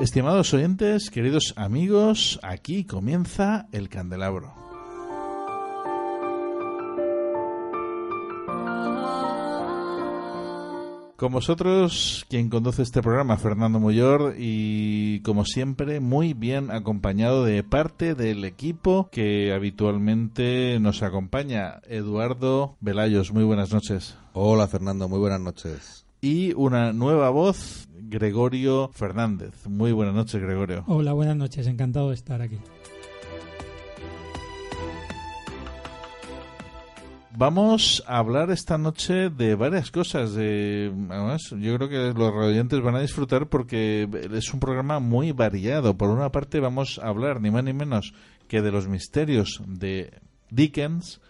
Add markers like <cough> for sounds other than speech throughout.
Estimados oyentes, queridos amigos, aquí comienza el candelabro. Con vosotros, quien conduce este programa, Fernando Muyor, y como siempre, muy bien acompañado de parte del equipo que habitualmente nos acompaña, Eduardo Velayos. Muy buenas noches. Hola, Fernando, muy buenas noches. Y una nueva voz Gregorio Fernández. Muy buenas noches, Gregorio. Hola, buenas noches, encantado de estar aquí. Vamos a hablar esta noche de varias cosas. De, yo creo que los oyentes van a disfrutar porque es un programa muy variado. Por una parte, vamos a hablar ni más ni menos que de los misterios de Dickens,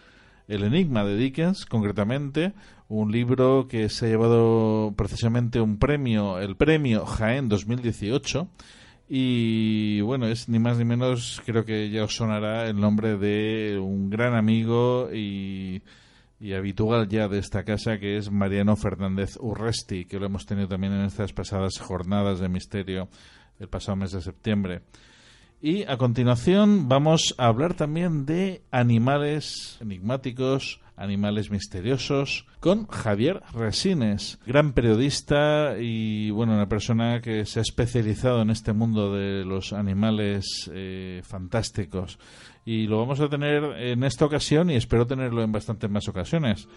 el enigma de Dickens, concretamente, un libro que se ha llevado precisamente un premio, el premio Jaén 2018. Y bueno, es ni más ni menos, creo que ya os sonará el nombre de un gran amigo y, y habitual ya de esta casa, que es Mariano Fernández Urresti, que lo hemos tenido también en estas pasadas jornadas de misterio el pasado mes de septiembre. Y a continuación vamos a hablar también de animales enigmáticos, animales misteriosos, con Javier Resines, gran periodista y bueno, una persona que se ha especializado en este mundo de los animales eh, fantásticos. Y lo vamos a tener en esta ocasión y espero tenerlo en bastantes más ocasiones.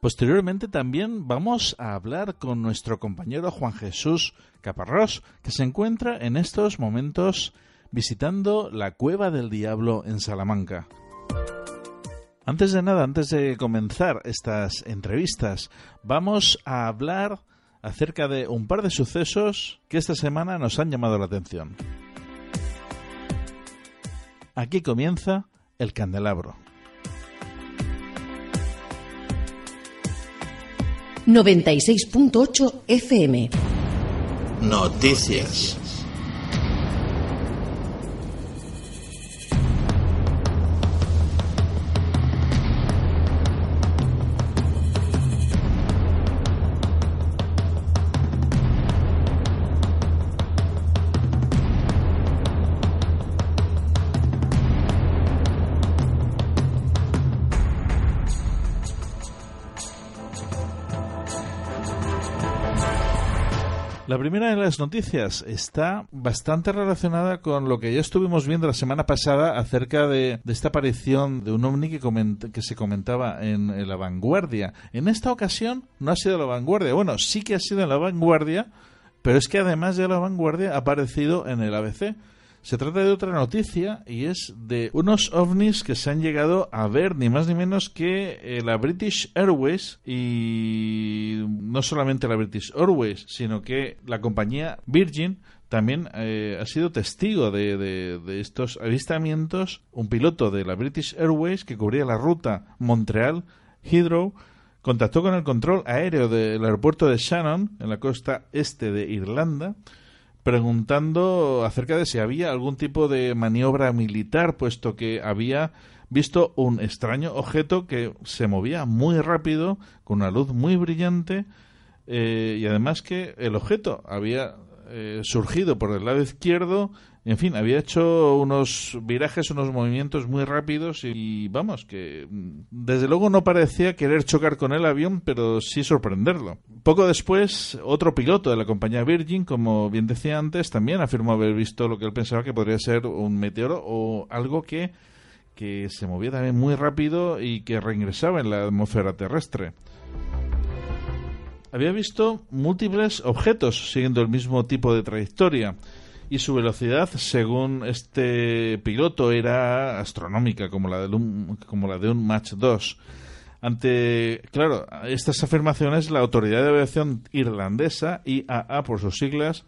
Posteriormente también vamos a hablar con nuestro compañero Juan Jesús Caparrós, que se encuentra en estos momentos visitando la Cueva del Diablo en Salamanca. Antes de nada, antes de comenzar estas entrevistas, vamos a hablar acerca de un par de sucesos que esta semana nos han llamado la atención. Aquí comienza el candelabro. 96.8 FM. Noticias. La primera de las noticias está bastante relacionada con lo que ya estuvimos viendo la semana pasada acerca de, esta aparición de un ovni que, que se comentaba en, la vanguardia. En esta ocasión no ha sido la vanguardia. Bueno, sí que ha sido en la vanguardia, pero es que además de la vanguardia ha aparecido en el ABC. Se trata de otra noticia y es de unos ovnis que se han llegado a ver ni más ni menos que eh, la British Airways y no solamente la British Airways, sino que la compañía Virgin también eh, ha sido testigo de, estos avistamientos. Un piloto de la British Airways que cubría la ruta Montreal-Heathrow contactó con el control aéreo del aeropuerto de Shannon, en la costa este de Irlanda, preguntando acerca de si había algún tipo de maniobra militar, puesto que había visto un extraño objeto que se movía muy rápido, con una luz muy brillante, eh, y además que el objeto había eh, surgido por el lado izquierdo, en fin, había hecho unos virajes, unos movimientos muy rápidos y, vamos, que mm, desde luego no parecía querer chocar con el avión, pero sí sorprenderlo. Poco después, otro piloto de la compañía Virgin, como bien decía antes, también afirmó haber visto lo que él pensaba que podría ser un meteoro o algo que, que se movía también muy rápido y que reingresaba en la atmósfera terrestre había visto múltiples objetos siguiendo el mismo tipo de trayectoria y su velocidad, según este piloto, era astronómica, como la de un, como la de un Mach 2. Ante, claro, estas afirmaciones, la Autoridad de Aviación Irlandesa, IAA por sus siglas,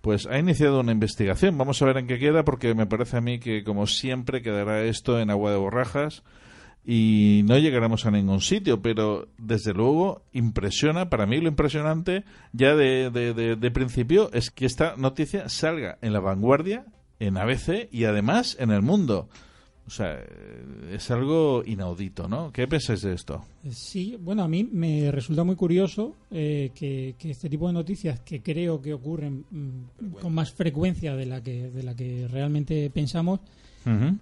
pues ha iniciado una investigación. Vamos a ver en qué queda, porque me parece a mí que, como siempre, quedará esto en agua de borrajas y no llegaremos a ningún sitio, pero desde luego impresiona, para mí lo impresionante ya de, de, principio es que esta noticia salga en la vanguardia, en ABC y además en el mundo. O sea, es algo inaudito, ¿no? ¿Qué pensáis de esto? Sí, bueno, a mí me resulta muy curioso eh, que, que, este tipo de noticias que creo que ocurren mm, con más frecuencia de la que, de la que realmente pensamos,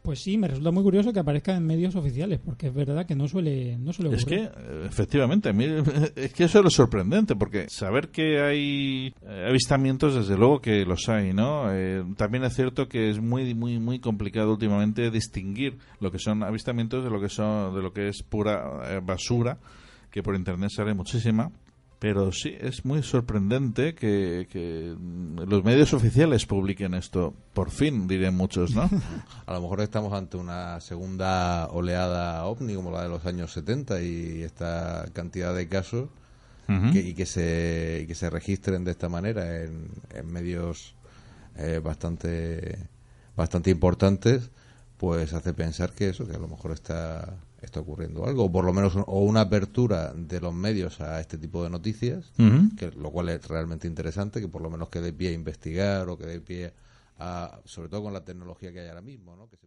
pues sí, me resulta muy curioso que aparezca en medios oficiales, porque es verdad que no suele, no suele ocurrir. Es que, efectivamente, <laughs> es que eso es lo sorprendente, porque saber que hay eh, avistamientos, desde luego que los hay, ¿no? Eh, también es cierto que es muy, muy, muy complicado últimamente distinguir lo que son avistamientos de lo que son, de lo que es pura eh, basura, que por internet sale muchísima pero sí, es muy sorprendente que, los medios oficiales publiquen esto. Por fin, dirían muchos, ¿no? <laughs> A lo mejor estamos ante una segunda oleada ovni como la de los años 70 y esta cantidad de casos y, que se, que se registren de esta manera en, medios eh, bastante, bastante importantes, pues hace pensar que eso, que a lo mejor está está ocurriendo algo, o por lo menos o una apertura de los medios a este tipo de noticias, que lo cual es realmente interesante, que por lo menos quede pie a investigar o que dé pie a, sobre todo con la tecnología que hay ahora mismo, ¿no? Que se